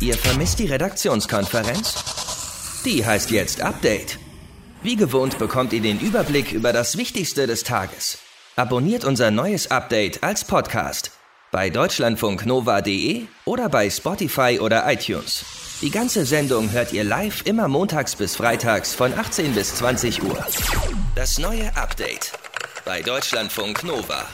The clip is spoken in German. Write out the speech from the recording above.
Ihr vermisst die Redaktionskonferenz? Die heißt jetzt Update. Wie gewohnt bekommt ihr den Überblick über das Wichtigste des Tages. Abonniert unser neues Update als Podcast bei deutschlandfunknova.de oder bei Spotify oder iTunes. Die ganze Sendung hört ihr live immer montags bis freitags von 18 bis 20 Uhr. Das neue Update bei Deutschlandfunk Nova.